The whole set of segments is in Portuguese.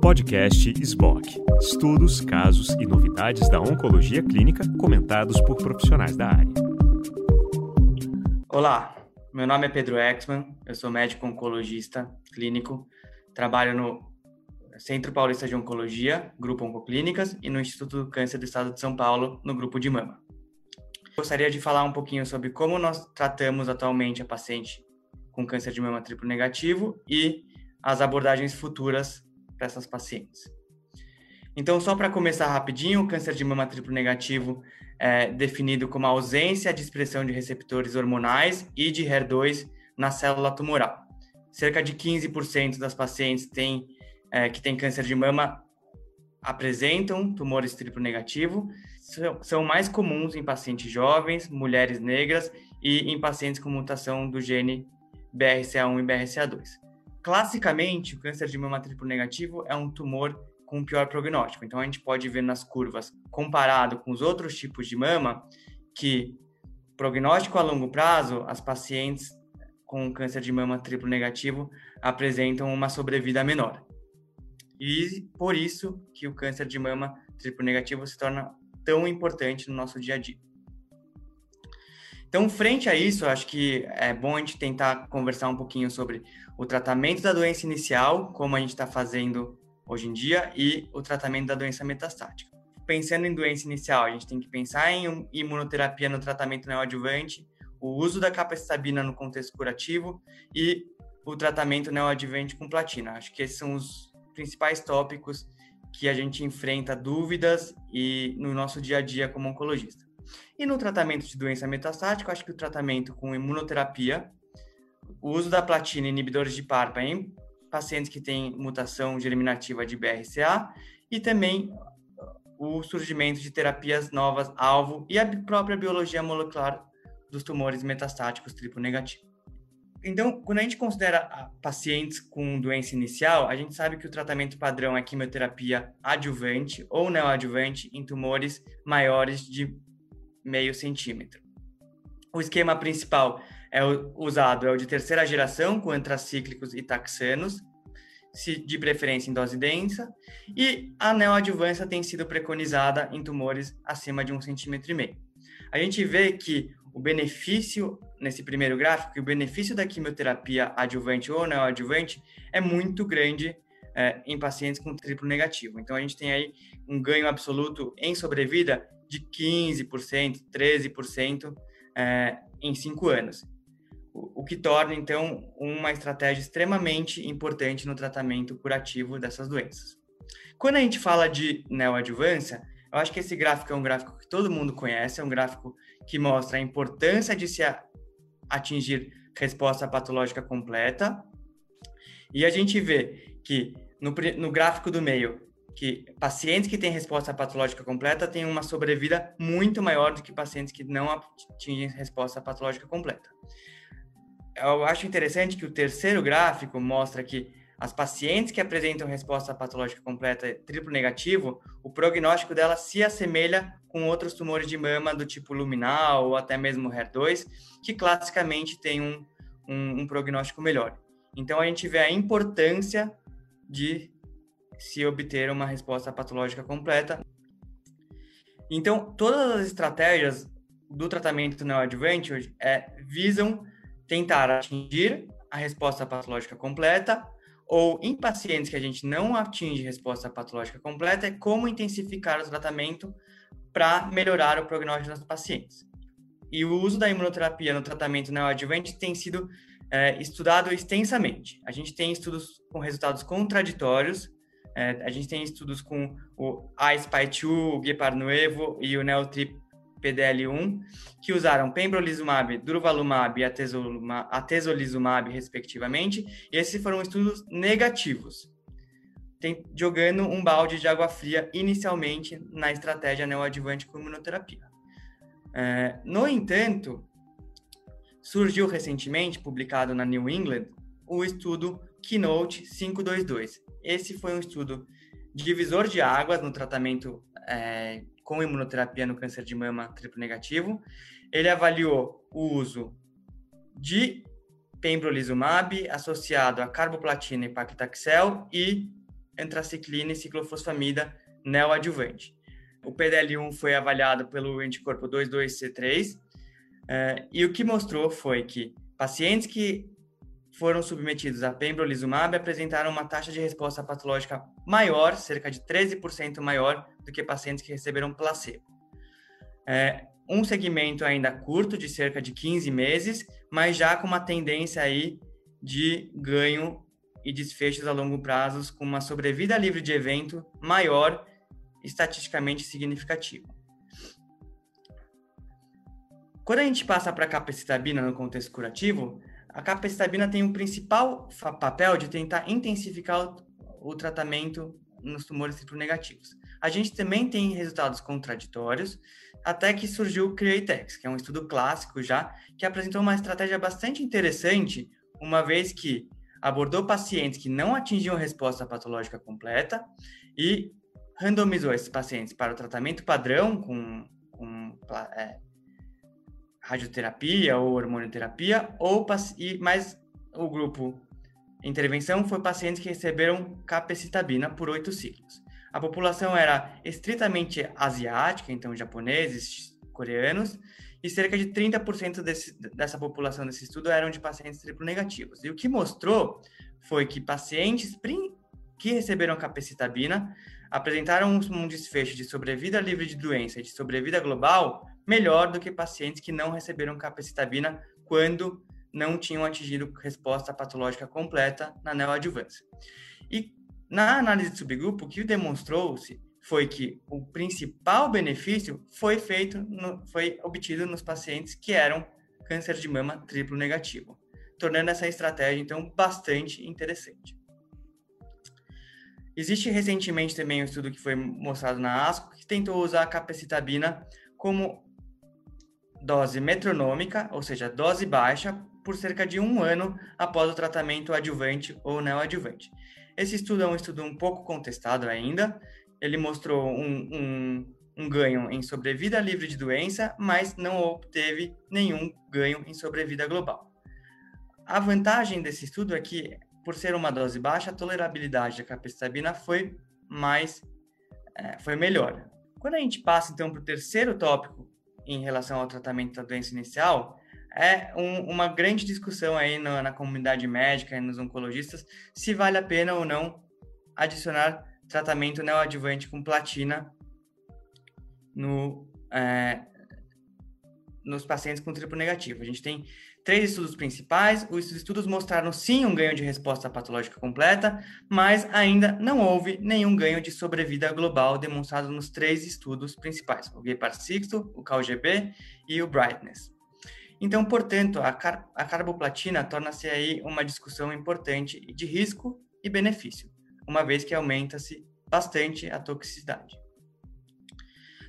Podcast SBOC. Estudos, casos e novidades da oncologia clínica comentados por profissionais da área. Olá, meu nome é Pedro Exman, eu sou médico oncologista clínico, trabalho no Centro Paulista de Oncologia, Grupo Oncoclínicas, e no Instituto do Câncer do Estado de São Paulo, no Grupo de Mama. Gostaria de falar um pouquinho sobre como nós tratamos atualmente a paciente com câncer de mama triplo negativo e as abordagens futuras para essas pacientes. Então, só para começar rapidinho, o câncer de mama triplo negativo é definido como a ausência de expressão de receptores hormonais e de HER2 na célula tumoral. Cerca de 15% das pacientes têm é, que têm câncer de mama apresentam tumores triplo negativo, são mais comuns em pacientes jovens, mulheres negras e em pacientes com mutação do gene BRCA1 e BRCA2. Classicamente, o câncer de mama triplo negativo é um tumor com pior prognóstico. Então, a gente pode ver nas curvas, comparado com os outros tipos de mama, que prognóstico a longo prazo, as pacientes com câncer de mama triplo negativo apresentam uma sobrevida menor. E por isso que o câncer de mama triplo negativo se torna tão importante no nosso dia a dia. Então, frente a isso, acho que é bom a gente tentar conversar um pouquinho sobre o tratamento da doença inicial, como a gente está fazendo hoje em dia, e o tratamento da doença metastática. Pensando em doença inicial, a gente tem que pensar em imunoterapia no tratamento neoadjuvante, o uso da capecitabina no contexto curativo e o tratamento neoadjuvante com platina. Acho que esses são os principais tópicos que a gente enfrenta dúvidas e no nosso dia a dia como oncologista. E no tratamento de doença metastática, acho que o tratamento com imunoterapia, o uso da platina inibidores de PARPA em pacientes que têm mutação germinativa de BRCA e também o surgimento de terapias novas alvo e a própria biologia molecular dos tumores metastáticos triplo negativo. Então, quando a gente considera pacientes com doença inicial, a gente sabe que o tratamento padrão é quimioterapia adjuvante ou neoadjuvante em tumores maiores de meio centímetro. O esquema principal é usado é o de terceira geração com antracíclicos e taxanos, de preferência em dose densa, e a neoadjuvância tem sido preconizada em tumores acima de um centímetro e meio. A gente vê que o benefício, nesse primeiro gráfico, o benefício da quimioterapia adjuvante ou neoadjuvante é muito grande é, em pacientes com triplo negativo. Então, a gente tem aí um ganho absoluto em sobrevida de 15%, 13% é, em cinco anos. O, que torna, então, uma estratégia extremamente importante no tratamento curativo dessas doenças. Quando a gente fala de neoadjuvância, eu acho que esse gráfico é um gráfico que todo mundo conhece, é um gráfico que mostra a importância de se atingir resposta patológica completa. E a gente vê que no, no gráfico do meio, que pacientes que têm resposta patológica completa têm uma sobrevida muito maior do que pacientes que não atingem resposta patológica completa. Eu acho interessante que o terceiro gráfico mostra que as pacientes que apresentam resposta patológica completa triplo negativo, o prognóstico dela se assemelha com outros tumores de mama do tipo luminal ou até mesmo HER2, que classicamente tem um, um, um prognóstico melhor. Então a gente vê a importância de se obter uma resposta patológica completa. Então, todas as estratégias do tratamento neoadjuvante é, visam tentar atingir a resposta patológica completa ou em pacientes que a gente não atinge resposta patológica completa, é como intensificar o tratamento para melhorar o prognóstico das pacientes. E o uso da imunoterapia no tratamento neoadjuvante tem sido é, estudado extensamente. A gente tem estudos com resultados contraditórios, é, a gente tem estudos com o iSpy2, o Geparnuevo e o Neotrip PDL1, que usaram pembrolizumab, durvalumab e atezolizumab, respectivamente, e esses foram estudos negativos, tem, jogando um balde de água fria inicialmente na estratégia neoadjuvante com imunoterapia. É, no entanto, surgiu recentemente, publicado na New England, o estudo Keynote 522. Esse foi um estudo divisor de águas no tratamento é, com imunoterapia no câncer de mama triplo negativo. Ele avaliou o uso de pembrolizumab associado a carboplatina e paclitaxel e antraciclina e ciclofosfamida neoadjuvante. O PDL1 foi avaliado pelo anticorpo 22C3 eh, e o que mostrou foi que pacientes que foram submetidos a pembrolizumab apresentaram uma taxa de resposta patológica maior, cerca de 13% maior do que pacientes que receberam placebo. É, um segmento ainda curto, de cerca de 15 meses, mas já com uma tendência aí de ganho e desfechos a longo prazo, com uma sobrevida livre de evento maior, estatisticamente significativa. Quando a gente passa para a capecitabina no contexto curativo, a capecitabina tem o principal papel de tentar intensificar o, o tratamento nos tumores triplo-negativos. A gente também tem resultados contraditórios, até que surgiu o CREATEX, que é um estudo clássico já, que apresentou uma estratégia bastante interessante, uma vez que abordou pacientes que não atingiam resposta patológica completa e randomizou esses pacientes para o tratamento padrão com, com é, radioterapia ou hormonioterapia, ou e mais o grupo intervenção foi pacientes que receberam capecitabina por oito ciclos. A população era estritamente asiática, então japoneses, coreanos, e cerca de 30% desse, dessa população desse estudo eram de pacientes triplo negativos. E o que mostrou foi que pacientes que receberam capecitabina apresentaram um desfecho de sobrevida livre de doença e de sobrevida global melhor do que pacientes que não receberam capecitabina quando não tinham atingido resposta patológica completa na neoadjuvância. E na análise de subgrupo, o que demonstrou-se foi que o principal benefício foi feito, no, foi obtido nos pacientes que eram câncer de mama triplo negativo, tornando essa estratégia então bastante interessante. Existe recentemente também um estudo que foi mostrado na ASCO que tentou usar a capecitabina como dose metronômica, ou seja, dose baixa, por cerca de um ano após o tratamento adjuvante ou neoadjuvante. Esse estudo é um estudo um pouco contestado ainda. Ele mostrou um, um, um ganho em sobrevida livre de doença, mas não obteve nenhum ganho em sobrevida global. A vantagem desse estudo é que, por ser uma dose baixa, a tolerabilidade da capecitabina foi mais é, foi melhor. Quando a gente passa então para o terceiro tópico, em relação ao tratamento da doença inicial é um, uma grande discussão aí na, na comunidade médica e nos oncologistas se vale a pena ou não adicionar tratamento neoadjuvante com platina no, é, nos pacientes com triplo negativo. A gente tem três estudos principais. Os estudos mostraram sim um ganho de resposta patológica completa, mas ainda não houve nenhum ganho de sobrevida global demonstrado nos três estudos principais: o GEPAR Sixto, o CalGB e o Brightness. Então, portanto, a, car a carboplatina torna-se aí uma discussão importante de risco e benefício, uma vez que aumenta-se bastante a toxicidade.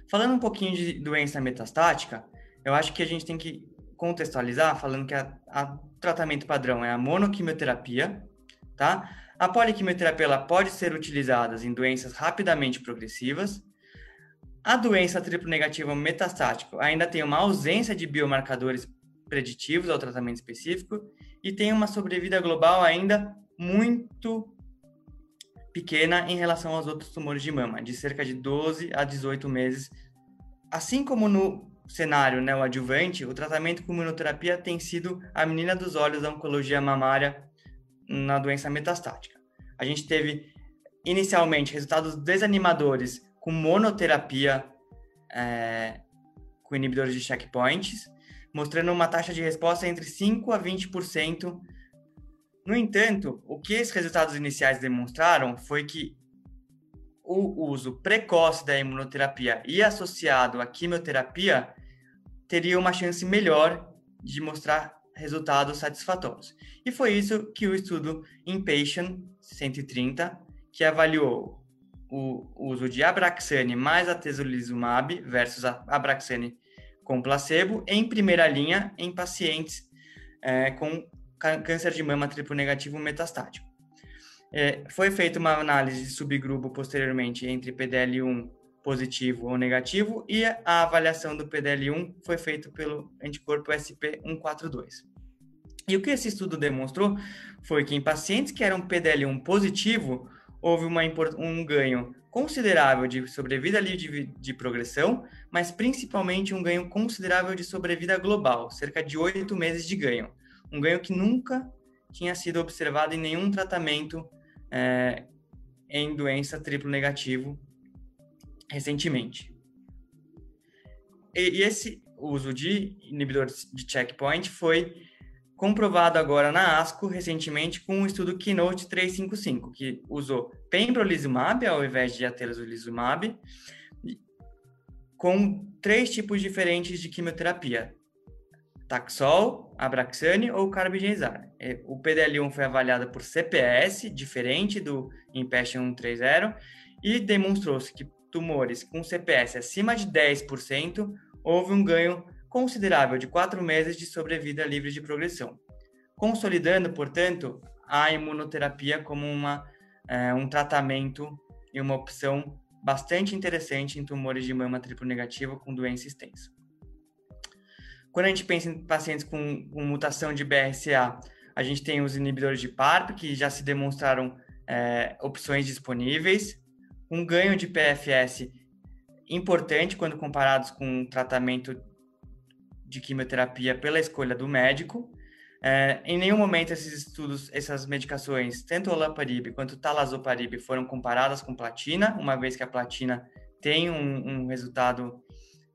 Falando um pouquinho de doença metastática, eu acho que a gente tem que contextualizar falando que o tratamento padrão é a monoquimioterapia, tá? A poliquimioterapia ela pode ser utilizada em doenças rapidamente progressivas. A doença triplo negativa metastática ainda tem uma ausência de biomarcadores preditivos ao tratamento específico e tem uma sobrevida global ainda muito pequena em relação aos outros tumores de mama, de cerca de 12 a 18 meses. Assim como no cenário neoadjuvante, o tratamento com imunoterapia tem sido a menina dos olhos da oncologia mamária na doença metastática. A gente teve inicialmente resultados desanimadores com monoterapia é, com inibidores de checkpoints, mostrando uma taxa de resposta entre 5 a 20%. No entanto, o que esses resultados iniciais demonstraram foi que o uso precoce da imunoterapia e associado à quimioterapia teria uma chance melhor de mostrar resultados satisfatórios. E foi isso que o estudo Inpatient 130, que avaliou o uso de Abraxane mais atezolizumab versus Abraxane com placebo em primeira linha em pacientes é, com câncer de mama triplo negativo metastático. É, foi feita uma análise de subgrupo posteriormente entre PDL1 positivo ou negativo e a avaliação do PDL1 foi feita pelo anticorpo SP142. E o que esse estudo demonstrou foi que em pacientes que eram PDL1 positivo, houve uma, um ganho considerável de sobrevida livre de, de progressão, mas principalmente um ganho considerável de sobrevida global, cerca de oito meses de ganho. Um ganho que nunca tinha sido observado em nenhum tratamento é, em doença triplo negativo recentemente. E, e esse uso de inibidores de checkpoint foi comprovado agora na ASCO recentemente com o um estudo Keynote 355, que usou pembrolizumab ao invés de atezolizumab, com três tipos diferentes de quimioterapia, Taxol, Abraxane ou Carbigenzar. O PDL1 foi avaliado por CPS, diferente do Impassion 130, e demonstrou-se que tumores com CPS acima de 10% houve um ganho considerável de quatro meses de sobrevida livre de progressão, consolidando, portanto, a imunoterapia como uma, é, um tratamento e uma opção bastante interessante em tumores de mama triplo negativo com doença extensa. Quando a gente pensa em pacientes com, com mutação de BRCA, a gente tem os inibidores de PARP, que já se demonstraram é, opções disponíveis, um ganho de PFS importante quando comparados com tratamento de quimioterapia pela escolha do médico. É, em nenhum momento esses estudos, essas medicações, tanto olaparib quanto talazoparib, foram comparadas com platina, uma vez que a platina tem um, um resultado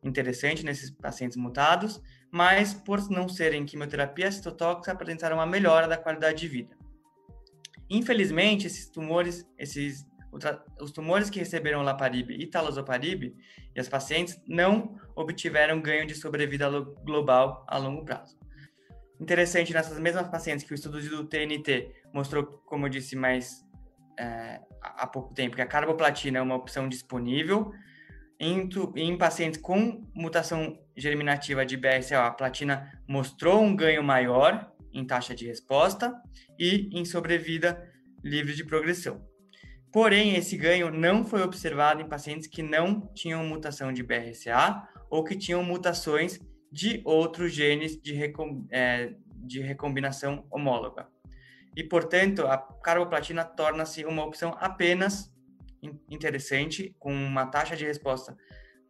interessante nesses pacientes mutados, mas por não serem quimioterapia citotóxica, apresentaram uma melhora da qualidade de vida. Infelizmente, esses tumores, esses os tumores que receberam laparib e talazoparib e as pacientes não obtiveram ganho de sobrevida global a longo prazo. Interessante nessas mesmas pacientes que o estudo do TNT mostrou, como eu disse mais é, há pouco tempo, que a carboplatina é uma opção disponível. Em, em pacientes com mutação germinativa de BRCA, a platina mostrou um ganho maior em taxa de resposta e em sobrevida livre de progressão. Porém, esse ganho não foi observado em pacientes que não tinham mutação de BRCA ou que tinham mutações de outros genes de, é, de recombinação homóloga. E, portanto, a carboplatina torna-se uma opção apenas interessante, com uma taxa de resposta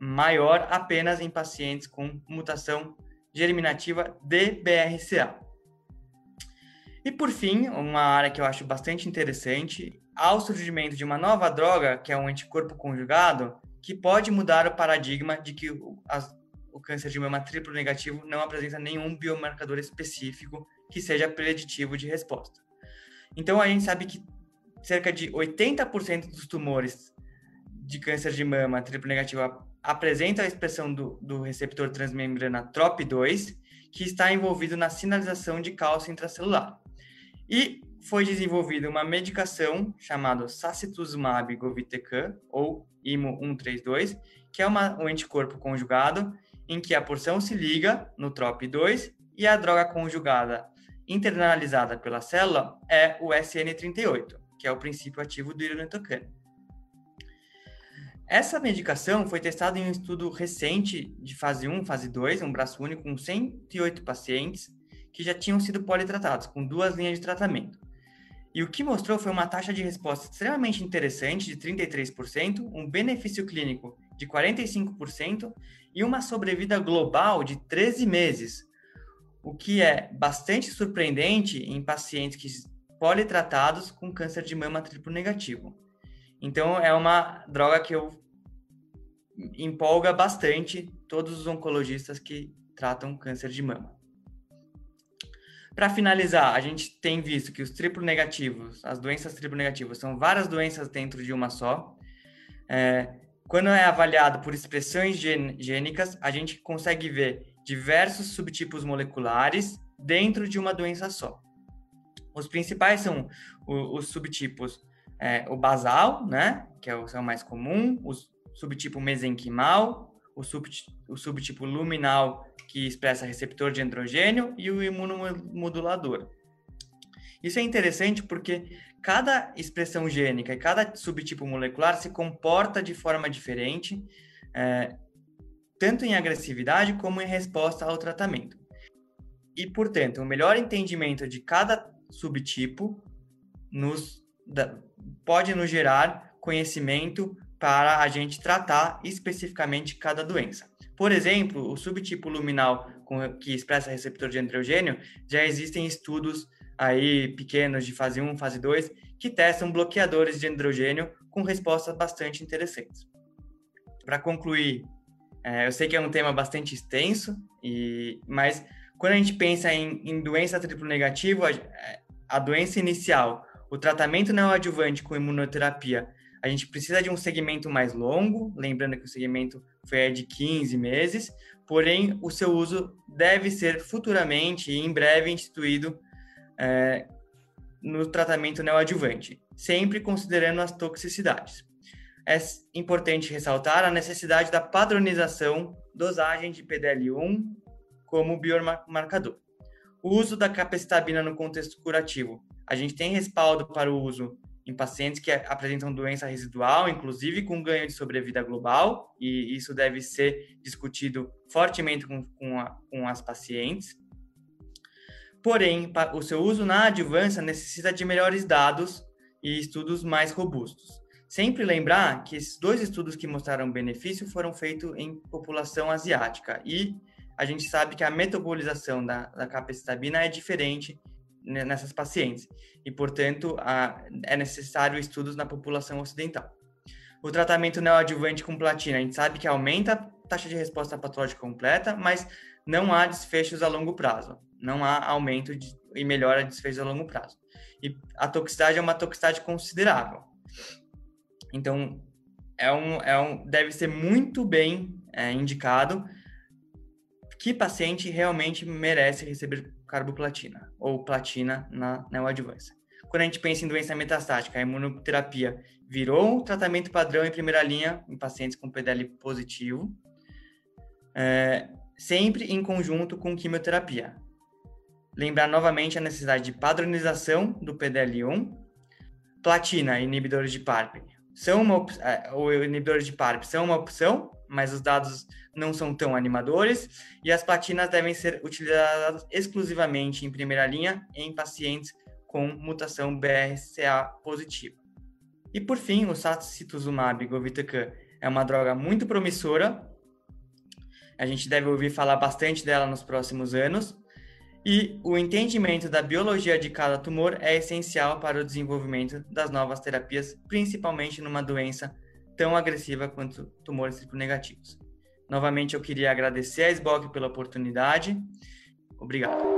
maior apenas em pacientes com mutação germinativa de BRCA. E por fim, uma área que eu acho bastante interessante ao surgimento de uma nova droga, que é um anticorpo conjugado, que pode mudar o paradigma de que o, as, o câncer de mama triplo negativo não apresenta nenhum biomarcador específico que seja preditivo de resposta. Então, a gente sabe que cerca de 80% dos tumores de câncer de mama triplo negativo apresentam a expressão do, do receptor transmembrana TROP2, que está envolvido na sinalização de cálcio intracelular. E foi desenvolvida uma medicação chamada sacituzumab govitecan, ou IMO132, que é uma, um anticorpo conjugado em que a porção se liga no TROP2 e a droga conjugada internalizada pela célula é o SN38, que é o princípio ativo do irinotecan. Essa medicação foi testada em um estudo recente de fase 1, fase 2, um braço único com 108 pacientes que já tinham sido politratados, com duas linhas de tratamento. E o que mostrou foi uma taxa de resposta extremamente interessante, de 33%, um benefício clínico de 45% e uma sobrevida global de 13 meses, o que é bastante surpreendente em pacientes que politratados com câncer de mama triplo negativo. Então é uma droga que eu empolga bastante todos os oncologistas que tratam câncer de mama. Para finalizar, a gente tem visto que os triplo negativos, as doenças triplo negativas, são várias doenças dentro de uma só. É, quando é avaliado por expressões gênicas, a gente consegue ver diversos subtipos moleculares dentro de uma doença só. Os principais são os, os subtipos é, o basal, né, que é o, é o mais comum, o subtipo mesenquimal, o, sub, o subtipo luminal, que expressa receptor de androgênio, e o imunomodulador. Isso é interessante porque cada expressão gênica e cada subtipo molecular se comporta de forma diferente, é, tanto em agressividade como em resposta ao tratamento. e, portanto, o melhor entendimento de cada subtipo nos pode nos gerar conhecimento para a gente tratar especificamente cada doença. Por exemplo, o subtipo luminal que expressa receptor de androgênio, já existem estudos aí pequenos de fase 1, fase 2, que testam bloqueadores de androgênio com respostas bastante interessantes. Para concluir, é, eu sei que é um tema bastante extenso, e, mas quando a gente pensa em, em doença triplo negativo, a, a doença inicial, o tratamento neoadjuvante com imunoterapia, a gente precisa de um segmento mais longo, lembrando que o segmento foi de 15 meses, porém o seu uso deve ser futuramente e em breve instituído é, no tratamento neoadjuvante, sempre considerando as toxicidades. É importante ressaltar a necessidade da padronização dosagem de PDL1 como biomarcador. O uso da capecitabina no contexto curativo. A gente tem respaldo para o uso em pacientes que apresentam doença residual, inclusive com ganho de sobrevida global, e isso deve ser discutido fortemente com, com, a, com as pacientes. Porém, o seu uso na adjuvância necessita de melhores dados e estudos mais robustos. Sempre lembrar que esses dois estudos que mostraram benefício foram feitos em população asiática e a gente sabe que a metabolização da, da capecitabina é diferente nessas pacientes e, portanto, a, é necessário estudos na população ocidental. O tratamento neoadjuvante com platina, a gente sabe que aumenta a taxa de resposta patológica completa, mas não há desfechos a longo prazo, não há aumento de, e melhora de desfechos a longo prazo. E a toxicidade é uma toxicidade considerável. Então, é um, é um, deve ser muito bem é, indicado que paciente realmente merece receber carboplatina ou platina na neoadjuvância. Quando a gente pensa em doença metastática, a imunoterapia virou um tratamento padrão em primeira linha em pacientes com PDL positivo, é, sempre em conjunto com quimioterapia. Lembrar novamente a necessidade de padronização do PDL1, platina, inibidores de PARP, são uma é, ou inibidores de PARP são uma opção, mas os dados não são tão animadores e as platinas devem ser utilizadas exclusivamente em primeira linha em pacientes com mutação BRCA positiva. E por fim, o sacituzumab govitecan é uma droga muito promissora. A gente deve ouvir falar bastante dela nos próximos anos. E o entendimento da biologia de cada tumor é essencial para o desenvolvimento das novas terapias, principalmente numa doença tão agressiva quanto tumores triplo-negativos. Novamente, eu queria agradecer a SBOC pela oportunidade. Obrigado.